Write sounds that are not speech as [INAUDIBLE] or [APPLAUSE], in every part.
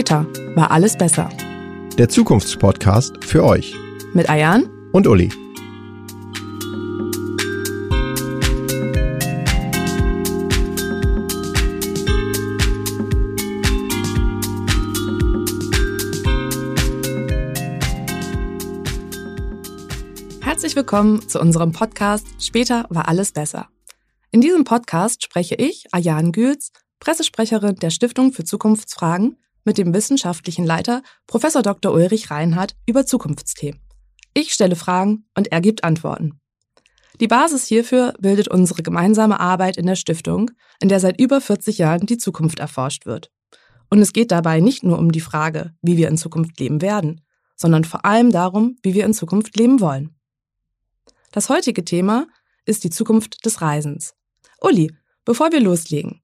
Später war alles besser. Der Zukunftspodcast für euch. Mit Ayan und Uli. Herzlich willkommen zu unserem Podcast Später war alles besser. In diesem Podcast spreche ich, Ayan Güls, Pressesprecherin der Stiftung für Zukunftsfragen, mit dem wissenschaftlichen Leiter Prof. Dr. Ulrich Reinhardt über Zukunftsthemen. Ich stelle Fragen und er gibt Antworten. Die Basis hierfür bildet unsere gemeinsame Arbeit in der Stiftung, in der seit über 40 Jahren die Zukunft erforscht wird. Und es geht dabei nicht nur um die Frage, wie wir in Zukunft leben werden, sondern vor allem darum, wie wir in Zukunft leben wollen. Das heutige Thema ist die Zukunft des Reisens. Uli, bevor wir loslegen,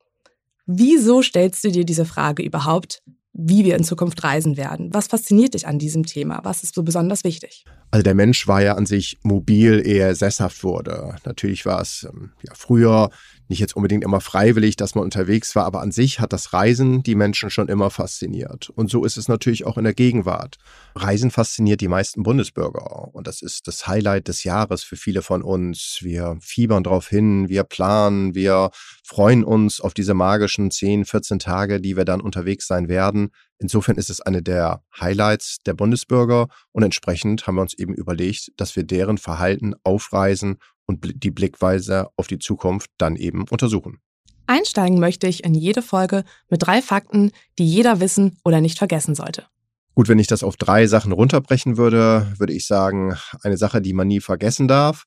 wieso stellst du dir diese Frage überhaupt, wie wir in Zukunft reisen werden. Was fasziniert dich an diesem Thema? Was ist so besonders wichtig? Also der Mensch war ja an sich mobil, ehe er sesshaft wurde. Natürlich war es ähm, ja, früher nicht jetzt unbedingt immer freiwillig, dass man unterwegs war, aber an sich hat das Reisen die Menschen schon immer fasziniert. Und so ist es natürlich auch in der Gegenwart. Reisen fasziniert die meisten Bundesbürger und das ist das Highlight des Jahres für viele von uns. Wir fiebern darauf hin, wir planen, wir freuen uns auf diese magischen 10, 14 Tage, die wir dann unterwegs sein werden. Insofern ist es eine der Highlights der Bundesbürger und entsprechend haben wir uns eben überlegt, dass wir deren Verhalten aufreisen und die Blickweise auf die Zukunft dann eben untersuchen. Einsteigen möchte ich in jede Folge mit drei Fakten, die jeder wissen oder nicht vergessen sollte. Gut, wenn ich das auf drei Sachen runterbrechen würde, würde ich sagen, eine Sache, die man nie vergessen darf.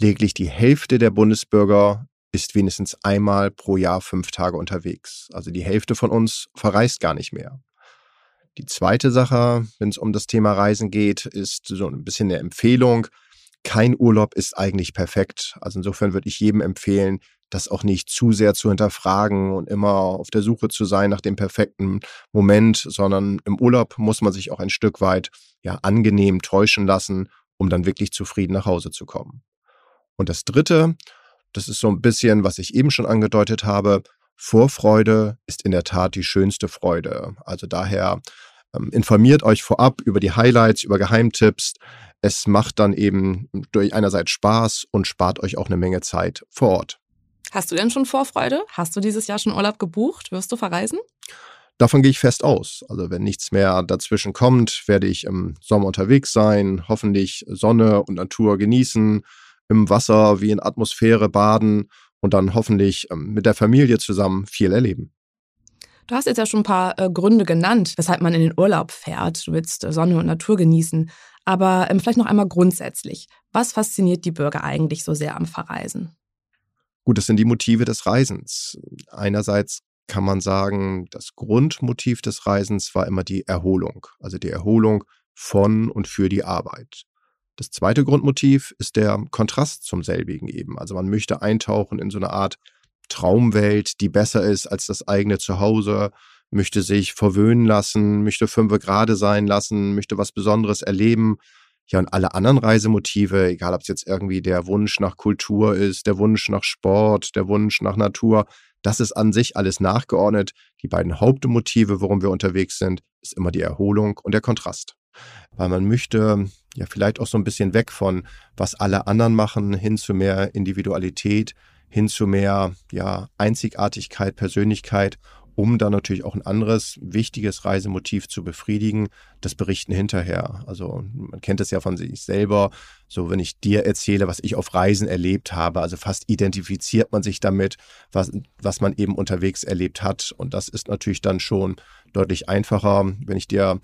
Lediglich die Hälfte der Bundesbürger ist wenigstens einmal pro Jahr fünf Tage unterwegs. Also die Hälfte von uns verreist gar nicht mehr. Die zweite Sache, wenn es um das Thema Reisen geht, ist so ein bisschen eine Empfehlung kein Urlaub ist eigentlich perfekt. Also insofern würde ich jedem empfehlen, das auch nicht zu sehr zu hinterfragen und immer auf der Suche zu sein nach dem perfekten Moment, sondern im Urlaub muss man sich auch ein Stück weit ja angenehm täuschen lassen, um dann wirklich zufrieden nach Hause zu kommen. Und das dritte, das ist so ein bisschen, was ich eben schon angedeutet habe, Vorfreude ist in der Tat die schönste Freude. Also daher ähm, informiert euch vorab über die Highlights, über Geheimtipps. Es macht dann eben durch einerseits Spaß und spart euch auch eine Menge Zeit vor Ort. Hast du denn schon Vorfreude? Hast du dieses Jahr schon Urlaub gebucht? Wirst du verreisen? Davon gehe ich fest aus. Also wenn nichts mehr dazwischen kommt, werde ich im Sommer unterwegs sein, hoffentlich Sonne und Natur genießen, im Wasser wie in Atmosphäre baden und dann hoffentlich ähm, mit der Familie zusammen viel erleben. Du hast jetzt ja schon ein paar äh, Gründe genannt, weshalb man in den Urlaub fährt. Du willst äh, Sonne und Natur genießen. Aber ähm, vielleicht noch einmal grundsätzlich. Was fasziniert die Bürger eigentlich so sehr am Verreisen? Gut, das sind die Motive des Reisens. Einerseits kann man sagen, das Grundmotiv des Reisens war immer die Erholung. Also die Erholung von und für die Arbeit. Das zweite Grundmotiv ist der Kontrast zum selbigen eben. Also man möchte eintauchen in so eine Art Traumwelt, die besser ist als das eigene Zuhause, möchte sich verwöhnen lassen, möchte fünfe gerade sein lassen, möchte was Besonderes erleben. Ja, und alle anderen Reisemotive, egal ob es jetzt irgendwie der Wunsch nach Kultur ist, der Wunsch nach Sport, der Wunsch nach Natur, das ist an sich alles nachgeordnet. Die beiden Hauptmotive, worum wir unterwegs sind, ist immer die Erholung und der Kontrast. Weil man möchte ja vielleicht auch so ein bisschen weg von, was alle anderen machen, hin zu mehr Individualität, hin zu mehr ja, Einzigartigkeit, Persönlichkeit, um dann natürlich auch ein anderes wichtiges Reisemotiv zu befriedigen, das Berichten hinterher. Also man kennt es ja von sich selber, so wenn ich dir erzähle, was ich auf Reisen erlebt habe, also fast identifiziert man sich damit, was, was man eben unterwegs erlebt hat. Und das ist natürlich dann schon deutlich einfacher, wenn ich dir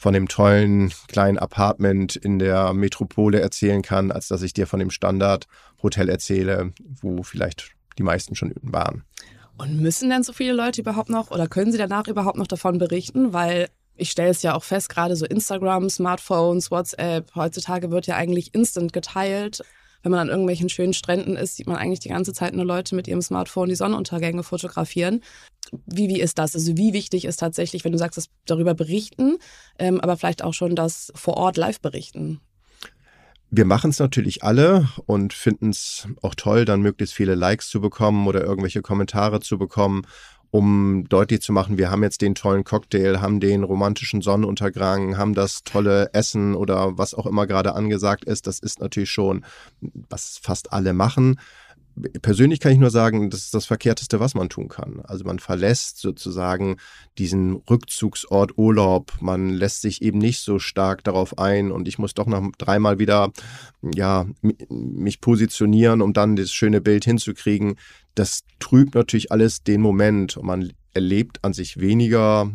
von dem tollen kleinen Apartment in der Metropole erzählen kann, als dass ich dir von dem Standardhotel erzähle, wo vielleicht die meisten schon waren. Und müssen denn so viele Leute überhaupt noch oder können sie danach überhaupt noch davon berichten? Weil ich stelle es ja auch fest, gerade so Instagram, Smartphones, WhatsApp, heutzutage wird ja eigentlich instant geteilt. Wenn man an irgendwelchen schönen Stränden ist, sieht man eigentlich die ganze Zeit nur Leute mit ihrem Smartphone die Sonnenuntergänge fotografieren. Wie, wie ist das? Also wie wichtig ist tatsächlich, wenn du sagst, das darüber berichten, ähm, aber vielleicht auch schon das vor Ort live berichten? Wir machen es natürlich alle und finden es auch toll, dann möglichst viele Likes zu bekommen oder irgendwelche Kommentare zu bekommen. Um deutlich zu machen, wir haben jetzt den tollen Cocktail, haben den romantischen Sonnenuntergang, haben das tolle Essen oder was auch immer gerade angesagt ist. Das ist natürlich schon, was fast alle machen persönlich kann ich nur sagen, das ist das Verkehrteste, was man tun kann. Also man verlässt sozusagen diesen Rückzugsort Urlaub. Man lässt sich eben nicht so stark darauf ein und ich muss doch noch dreimal wieder, ja, mich positionieren, um dann das schöne Bild hinzukriegen. Das trübt natürlich alles den Moment und man erlebt an sich weniger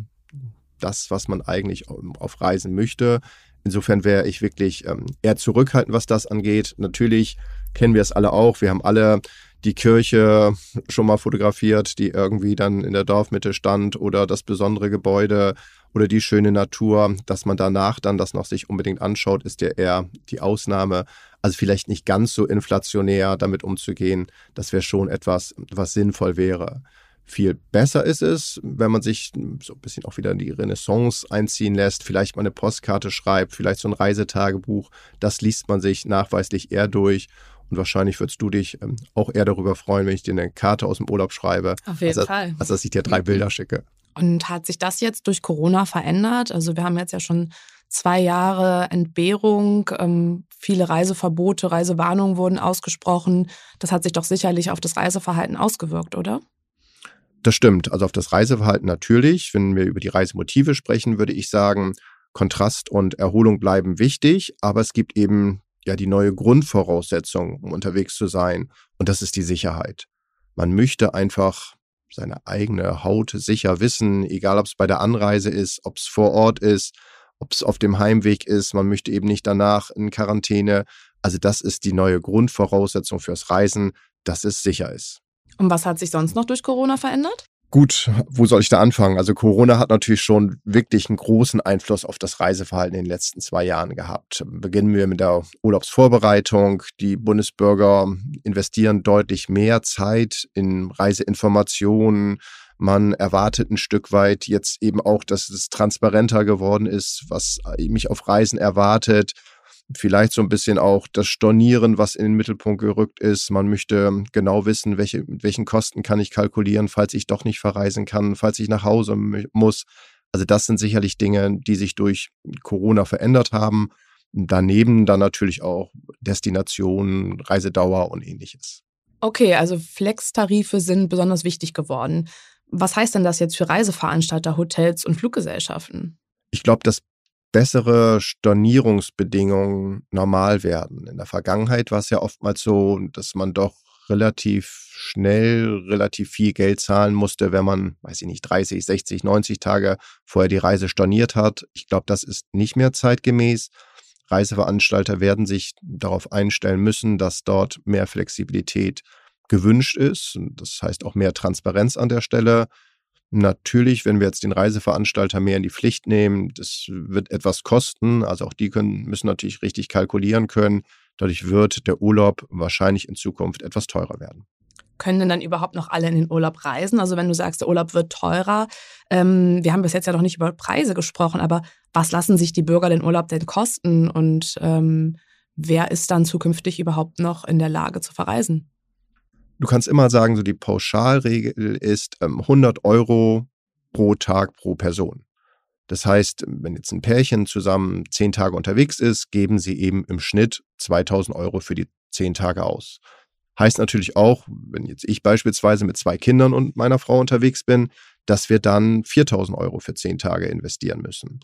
das, was man eigentlich auf Reisen möchte. Insofern wäre ich wirklich ähm, eher zurückhaltend, was das angeht. Natürlich kennen wir es alle auch. Wir haben alle die Kirche schon mal fotografiert, die irgendwie dann in der Dorfmitte stand oder das besondere Gebäude oder die schöne Natur. Dass man danach dann das noch sich unbedingt anschaut, ist ja eher die Ausnahme. Also vielleicht nicht ganz so inflationär damit umzugehen. Das wäre schon etwas, was sinnvoll wäre. Viel besser ist es, wenn man sich so ein bisschen auch wieder in die Renaissance einziehen lässt, vielleicht mal eine Postkarte schreibt, vielleicht so ein Reisetagebuch. Das liest man sich nachweislich eher durch und wahrscheinlich würdest du dich ähm, auch eher darüber freuen, wenn ich dir eine Karte aus dem Urlaub schreibe. Auf jeden als, Fall. Als dass ich dir drei Bilder schicke. Und hat sich das jetzt durch Corona verändert? Also wir haben jetzt ja schon zwei Jahre Entbehrung, ähm, viele Reiseverbote, Reisewarnungen wurden ausgesprochen. Das hat sich doch sicherlich auf das Reiseverhalten ausgewirkt, oder? Das stimmt. Also auf das Reiseverhalten natürlich. Wenn wir über die Reisemotive sprechen, würde ich sagen, Kontrast und Erholung bleiben wichtig, aber es gibt eben ja die neue Grundvoraussetzung, um unterwegs zu sein. Und das ist die Sicherheit. Man möchte einfach seine eigene Haut sicher wissen, egal ob es bei der Anreise ist, ob es vor Ort ist, ob es auf dem Heimweg ist. Man möchte eben nicht danach in Quarantäne. Also das ist die neue Grundvoraussetzung fürs Reisen, dass es sicher ist. Und was hat sich sonst noch durch Corona verändert? Gut, wo soll ich da anfangen? Also Corona hat natürlich schon wirklich einen großen Einfluss auf das Reiseverhalten in den letzten zwei Jahren gehabt. Beginnen wir mit der Urlaubsvorbereitung. Die Bundesbürger investieren deutlich mehr Zeit in Reiseinformationen. Man erwartet ein Stück weit jetzt eben auch, dass es transparenter geworden ist, was mich auf Reisen erwartet vielleicht so ein bisschen auch das Stornieren, was in den Mittelpunkt gerückt ist. Man möchte genau wissen, welche, mit welchen Kosten kann ich kalkulieren, falls ich doch nicht verreisen kann, falls ich nach Hause muss. Also das sind sicherlich Dinge, die sich durch Corona verändert haben. Daneben dann natürlich auch Destinationen, Reisedauer und ähnliches. Okay, also Flex-Tarife sind besonders wichtig geworden. Was heißt denn das jetzt für Reiseveranstalter, Hotels und Fluggesellschaften? Ich glaube, das bessere Stornierungsbedingungen normal werden. In der Vergangenheit war es ja oftmals so, dass man doch relativ schnell relativ viel Geld zahlen musste, wenn man, weiß ich nicht, 30, 60, 90 Tage vorher die Reise storniert hat. Ich glaube, das ist nicht mehr zeitgemäß. Reiseveranstalter werden sich darauf einstellen müssen, dass dort mehr Flexibilität gewünscht ist. Das heißt auch mehr Transparenz an der Stelle. Natürlich, wenn wir jetzt den Reiseveranstalter mehr in die Pflicht nehmen, das wird etwas kosten. Also auch die können, müssen natürlich richtig kalkulieren können. Dadurch wird der Urlaub wahrscheinlich in Zukunft etwas teurer werden. Können denn dann überhaupt noch alle in den Urlaub reisen? Also wenn du sagst, der Urlaub wird teurer, ähm, wir haben bis jetzt ja noch nicht über Preise gesprochen, aber was lassen sich die Bürger den Urlaub denn kosten und ähm, wer ist dann zukünftig überhaupt noch in der Lage zu verreisen? Du kannst immer sagen, so die Pauschalregel ist ähm, 100 Euro pro Tag pro Person. Das heißt, wenn jetzt ein Pärchen zusammen zehn Tage unterwegs ist, geben sie eben im Schnitt 2000 Euro für die zehn Tage aus. Heißt natürlich auch, wenn jetzt ich beispielsweise mit zwei Kindern und meiner Frau unterwegs bin, dass wir dann 4000 Euro für zehn Tage investieren müssen.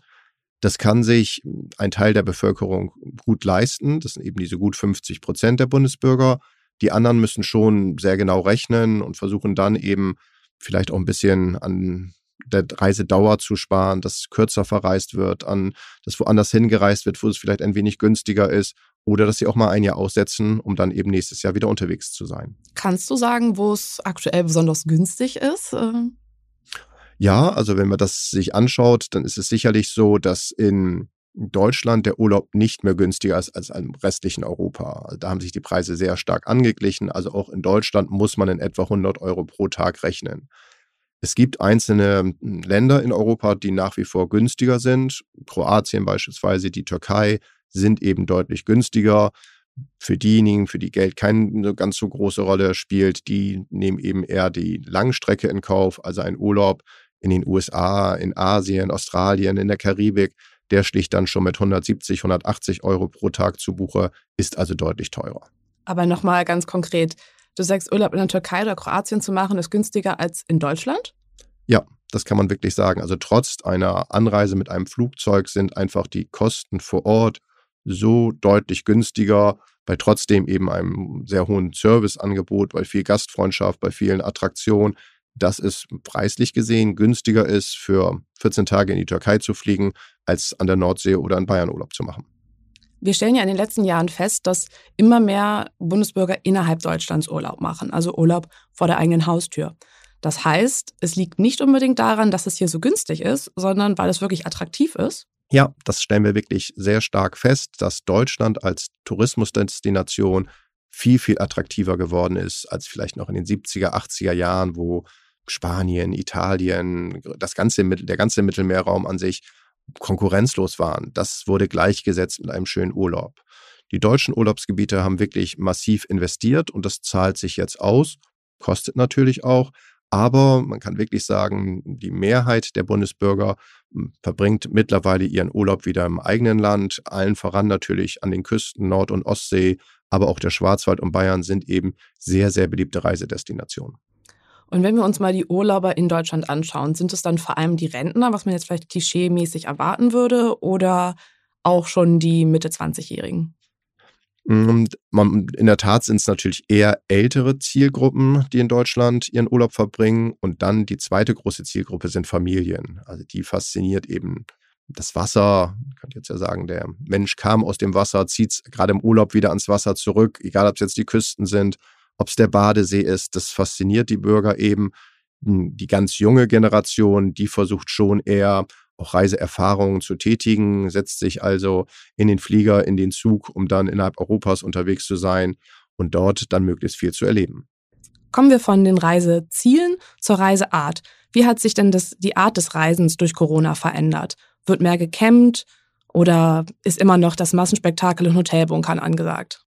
Das kann sich ein Teil der Bevölkerung gut leisten. Das sind eben diese gut 50 Prozent der Bundesbürger. Die anderen müssen schon sehr genau rechnen und versuchen dann eben vielleicht auch ein bisschen an der Reisedauer zu sparen, dass kürzer verreist wird, an dass woanders hingereist wird, wo es vielleicht ein wenig günstiger ist oder dass sie auch mal ein Jahr aussetzen, um dann eben nächstes Jahr wieder unterwegs zu sein. Kannst du sagen, wo es aktuell besonders günstig ist? Ähm. Ja, also wenn man das sich anschaut, dann ist es sicherlich so, dass in Deutschland der Urlaub nicht mehr günstiger ist als im restlichen Europa. Also da haben sich die Preise sehr stark angeglichen. Also auch in Deutschland muss man in etwa 100 Euro pro Tag rechnen. Es gibt einzelne hm, Länder in Europa, die nach wie vor günstiger sind. Kroatien beispielsweise, die Türkei sind eben deutlich günstiger. Für diejenigen, für die Geld keine ganz so große Rolle spielt, die nehmen eben eher die Langstrecke in Kauf, also ein Urlaub in den USA, in Asien, Australien, in der Karibik, der schlicht dann schon mit 170, 180 Euro pro Tag zu Buche, ist also deutlich teurer. Aber nochmal ganz konkret, du sagst, Urlaub in der Türkei oder Kroatien zu machen, ist günstiger als in Deutschland? Ja, das kann man wirklich sagen. Also trotz einer Anreise mit einem Flugzeug sind einfach die Kosten vor Ort so deutlich günstiger, bei trotzdem eben einem sehr hohen Serviceangebot, bei viel Gastfreundschaft, bei vielen Attraktionen, dass es preislich gesehen günstiger ist, für 14 Tage in die Türkei zu fliegen, als an der Nordsee oder in Bayern Urlaub zu machen. Wir stellen ja in den letzten Jahren fest, dass immer mehr Bundesbürger innerhalb Deutschlands Urlaub machen, also Urlaub vor der eigenen Haustür. Das heißt, es liegt nicht unbedingt daran, dass es hier so günstig ist, sondern weil es wirklich attraktiv ist. Ja, das stellen wir wirklich sehr stark fest, dass Deutschland als Tourismusdestination viel, viel attraktiver geworden ist als vielleicht noch in den 70er, 80er Jahren, wo Spanien, Italien, das ganze, der ganze Mittelmeerraum an sich konkurrenzlos waren. Das wurde gleichgesetzt mit einem schönen Urlaub. Die deutschen Urlaubsgebiete haben wirklich massiv investiert und das zahlt sich jetzt aus, kostet natürlich auch, aber man kann wirklich sagen, die Mehrheit der Bundesbürger hm, verbringt mittlerweile ihren Urlaub wieder im eigenen Land, allen voran natürlich an den Küsten Nord- und Ostsee, aber auch der Schwarzwald und Bayern sind eben sehr, sehr beliebte Reisedestinationen. Und wenn wir uns mal die Urlauber in Deutschland anschauen, sind es dann vor allem die Rentner, was man jetzt vielleicht klischeemäßig erwarten würde, oder auch schon die Mitte 20-Jährigen? Mm, in der Tat sind es natürlich eher ältere Zielgruppen, die in Deutschland ihren Urlaub verbringen. Und dann die zweite große Zielgruppe sind Familien. Also die fasziniert eben das Wasser. Ich könnte jetzt ja sagen, der Mensch kam aus dem Wasser, zieht gerade im Urlaub wieder ans Wasser zurück, egal ob es jetzt die Küsten sind ob es der Badesee ist, das fasziniert die Bürger eben. Die ganz junge Generation, die versucht schon eher auch Reiseerfahrungen zu tätigen, setzt sich also in den Flieger, in den Zug, um dann innerhalb Europas unterwegs zu sein und dort dann möglichst viel zu erleben. Kommen wir von den Reisezielen zur Reiseart. Wie hat sich denn das, die Art des Reisens durch Corona verändert? Wird mehr gecampt oder ist immer noch das Massenspektakel in Hotelbunkern angesagt?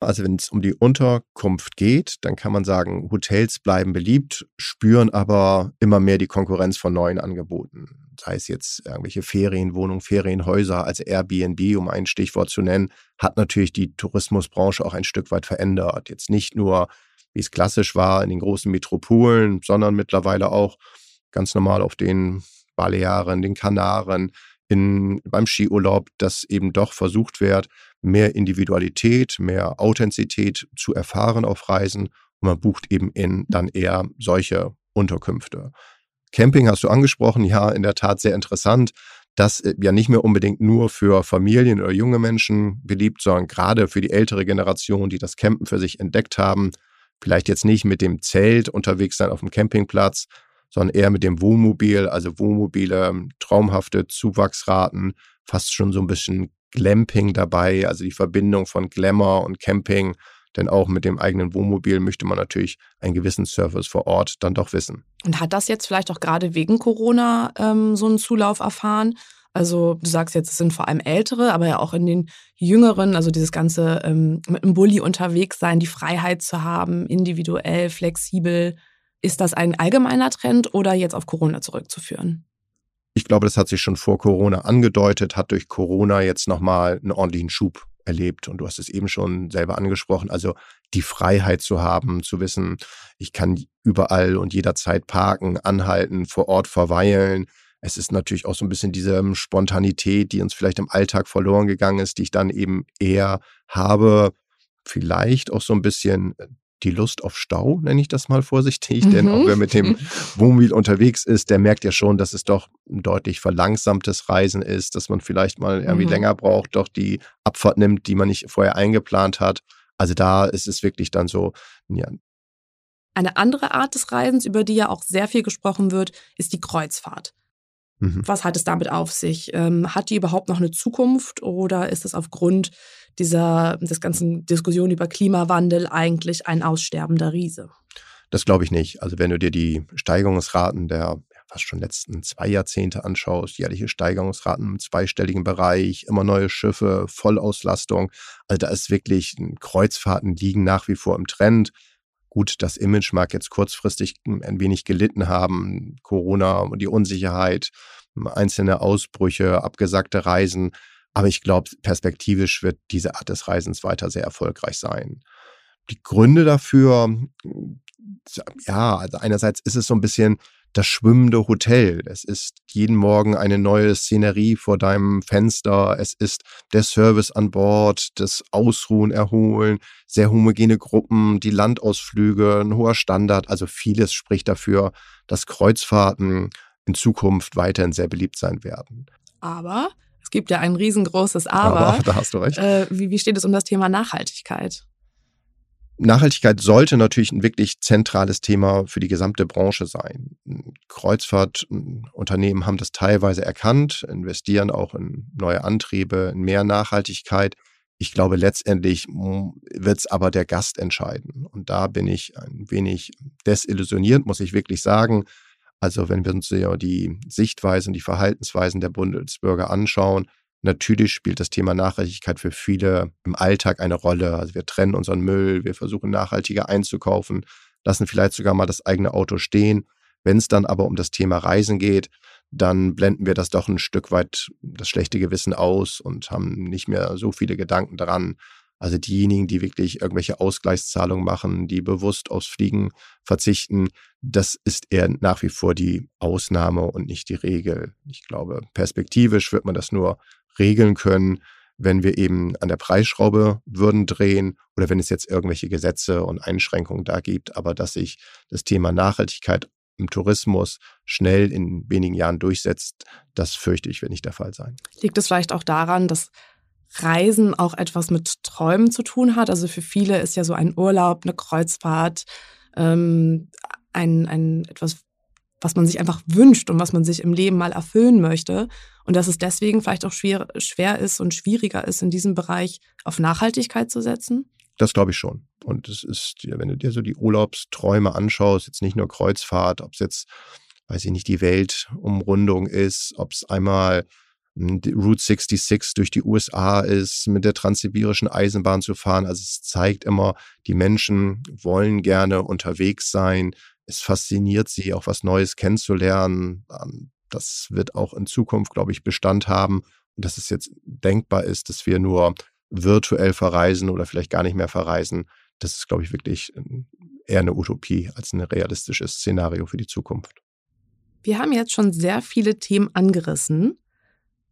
Also wenn es um die Unterkunft geht, dann kann man sagen, Hotels bleiben beliebt, spüren aber immer mehr die Konkurrenz von neuen Angeboten. Sei es jetzt irgendwelche Ferienwohnungen, Ferienhäuser, also Airbnb, um ein Stichwort zu nennen, hat natürlich die Tourismusbranche auch ein Stück weit verändert. Jetzt nicht nur, wie es klassisch war in den großen Metropolen, sondern mittlerweile auch ganz normal auf den Balearen, den Kanaren, in, beim Skiurlaub, dass eben doch versucht wird, mehr Individualität, mehr Authentizität zu erfahren auf Reisen. Und man bucht eben in dann eher solche Unterkünfte. Camping hast du angesprochen, ja, in der Tat sehr interessant. Das äh, ja nicht mehr unbedingt nur für Familien oder junge Menschen beliebt, sondern gerade für die ältere Generation, die das Campen für sich entdeckt haben. Vielleicht jetzt nicht mit dem Zelt unterwegs sein auf dem Campingplatz, sondern eher mit dem Wohnmobil, also Wohnmobile, traumhafte Zuwachsraten, fast schon so ein bisschen Glamping dabei, also die Verbindung von Glamour und Camping. Denn auch mit dem eigenen Wohnmobil möchte man natürlich einen gewissen Service vor Ort dann doch wissen. Und hat das jetzt vielleicht auch gerade wegen Corona ähm, so einen Zulauf erfahren? Also du sagst jetzt, es sind vor allem Ältere, aber ja auch in den Jüngeren, also dieses ganze ähm, mit einem Bulli unterwegs sein, die Freiheit zu haben, individuell, flexibel. Ist das ein allgemeiner Trend oder jetzt auf Corona zurückzuführen? Ich glaube, das hat sich schon vor Corona angedeutet, hat durch Corona jetzt nochmal einen ordentlichen Schub erlebt. Und du hast es eben schon selber angesprochen. Also die Freiheit zu haben, zu wissen, ich kann überall und jederzeit parken, anhalten, vor Ort verweilen. Es ist natürlich auch so ein bisschen diese Spontanität, die uns vielleicht im Alltag verloren gegangen ist, die ich dann eben eher habe. Vielleicht auch so ein bisschen die Lust auf Stau, nenne ich das mal vorsichtig. Mhm. Denn auch wer mit dem [LAUGHS] Wohnmobil unterwegs ist, der merkt ja schon, dass es doch ein deutlich verlangsamtes Reisen ist, dass man vielleicht mal irgendwie mhm. länger braucht, doch die Abfahrt nimmt, die man nicht vorher eingeplant hat. Also da ist es wirklich dann so, ja. Eine andere Art des Reisens, über die ja auch sehr viel gesprochen wird, ist die Kreuzfahrt. Mhm. Was hat es damit auf sich? Ähm, hat die überhaupt noch eine Zukunft oder ist es aufgrund dieser des ganzen Diskussion über Klimawandel eigentlich ein aussterbender Riese? Das glaube ich nicht. Also wenn du dir die Steigerungsraten der fast schon letzten zwei Jahrzehnte anschaust, jährliche Steigerungsraten im zweistelligen Bereich, immer neue Schiffe, Vollauslastung. Also da ist wirklich, Kreuzfahrten liegen nach wie vor im Trend. Gut, das Image mag jetzt kurzfristig ein wenig gelitten haben, Corona und die Unsicherheit, einzelne Ausbrüche, abgesagte Reisen. Aber ich glaube, perspektivisch wird diese Art des Reisens weiter sehr erfolgreich sein. Die Gründe dafür, ja, also einerseits ist es so ein bisschen das schwimmende Hotel. Es ist jeden Morgen eine neue Szenerie vor deinem Fenster. Es ist der Service an Bord, das Ausruhen, Erholen, sehr homogene Gruppen, die Landausflüge, ein hoher Standard. Also vieles spricht dafür, dass Kreuzfahrten in Zukunft weiterhin sehr beliebt sein werden. Aber es gibt ja ein riesengroßes Aber. Aber da hast du recht. Äh, wie, wie steht es um das Thema Nachhaltigkeit? Nachhaltigkeit sollte natürlich ein wirklich zentrales Thema für die gesamte Branche sein. Kreuzfahrtunternehmen haben das teilweise erkannt, investieren auch in neue Antriebe, in mehr Nachhaltigkeit. Ich glaube, letztendlich wird es aber der Gast entscheiden. Und da bin ich ein wenig desillusioniert, muss ich wirklich sagen. Also wenn wir uns ja die Sichtweisen, die Verhaltensweisen der Bundesbürger anschauen, Natürlich spielt das Thema Nachhaltigkeit für viele im Alltag eine Rolle. Also wir trennen unseren Müll, wir versuchen nachhaltiger einzukaufen, lassen vielleicht sogar mal das eigene Auto stehen. Wenn es dann aber um das Thema Reisen geht, dann blenden wir das doch ein Stück weit das schlechte Gewissen aus und haben nicht mehr so viele Gedanken daran. Also diejenigen, die wirklich irgendwelche Ausgleichszahlungen machen, die bewusst aufs Fliegen verzichten, das ist eher nach wie vor die Ausnahme und nicht die Regel. Ich glaube, perspektivisch wird man das nur regeln können, wenn wir eben an der Preisschraube würden drehen oder wenn es jetzt irgendwelche Gesetze und Einschränkungen da gibt, aber dass sich das Thema Nachhaltigkeit im Tourismus schnell in wenigen Jahren durchsetzt, das fürchte ich, wird nicht der Fall sein. Liegt es vielleicht auch daran, dass Reisen auch etwas mit Träumen zu tun hat? Also für viele ist ja so ein Urlaub, eine Kreuzfahrt, ähm, ein, ein etwas was man sich einfach wünscht und was man sich im Leben mal erfüllen möchte. Und dass es deswegen vielleicht auch schwer, schwer ist und schwieriger ist, in diesem Bereich auf Nachhaltigkeit zu setzen? Das glaube ich schon. Und es ist, wenn du dir so die Urlaubsträume anschaust, jetzt nicht nur Kreuzfahrt, ob es jetzt, weiß ich nicht, die Weltumrundung ist, ob es einmal hm, Route 66 durch die USA ist, mit der transsibirischen Eisenbahn zu fahren. Also es zeigt immer, die Menschen wollen gerne unterwegs sein, es fasziniert sie, auch was Neues kennenzulernen. Ähm, das wird auch in Zukunft, glaube ich, Bestand haben. Und dass es jetzt denkbar ist, dass wir nur virtuell verreisen oder vielleicht gar nicht mehr verreisen, das ist, glaube ich, wirklich ähm, eher eine Utopie als ein realistisches Szenario für die Zukunft. Wir haben jetzt schon sehr viele Themen angerissen.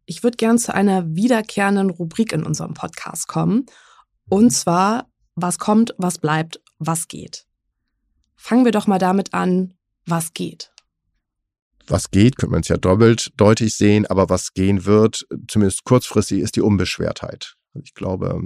Ich würde gern zu einer wiederkehrenden Rubrik in unserem Podcast kommen. Und zwar, was kommt, was bleibt, was geht. Fangen wir doch mal damit an, was geht. Was geht, könnte man es ja doppelt deutlich sehen, aber was gehen wird, zumindest kurzfristig, ist die Unbeschwertheit. Ich glaube,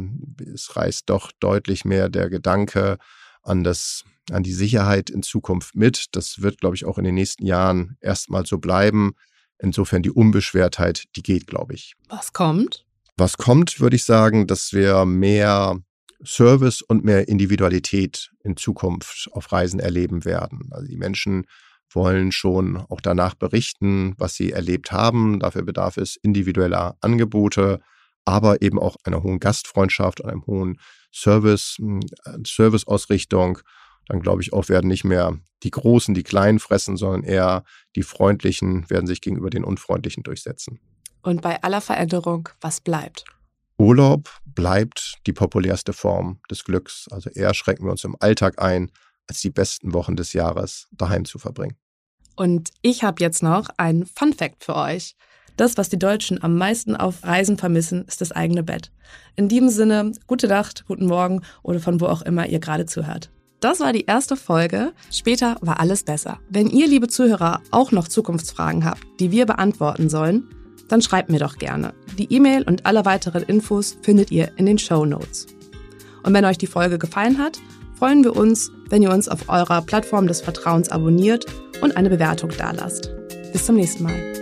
es reißt doch deutlich mehr der Gedanke an das, an die Sicherheit in Zukunft mit. Das wird, glaube ich, auch in den nächsten Jahren erstmal so bleiben. Insofern die Unbeschwertheit, die geht, glaube ich. Was kommt? Was kommt, würde ich sagen, dass wir mehr Service und mehr Individualität in Zukunft auf Reisen erleben werden. Also die Menschen wollen schon auch danach berichten, was sie erlebt haben. Dafür bedarf es individueller Angebote, aber eben auch einer hohen Gastfreundschaft und einem hohen Service, äh, Serviceausrichtung. Dann glaube ich auch, werden nicht mehr die Großen die Kleinen fressen, sondern eher die Freundlichen werden sich gegenüber den Unfreundlichen durchsetzen. Und bei aller Veränderung, was bleibt? Urlaub bleibt die populärste Form des Glücks. Also eher schränken wir uns im Alltag ein, als die besten Wochen des Jahres daheim zu verbringen. Und ich habe jetzt noch einen Fun Fact für euch. Das, was die Deutschen am meisten auf Reisen vermissen, ist das eigene Bett. In diesem Sinne, gute Nacht, guten Morgen oder von wo auch immer ihr gerade zuhört. Das war die erste Folge. Später war alles besser. Wenn ihr, liebe Zuhörer, auch noch Zukunftsfragen habt, die wir beantworten sollen, dann schreibt mir doch gerne. Die E-Mail und alle weiteren Infos findet ihr in den Show Notes. Und wenn euch die Folge gefallen hat, freuen wir uns, wenn ihr uns auf eurer Plattform des Vertrauens abonniert und eine Bewertung dalasst. Bis zum nächsten Mal.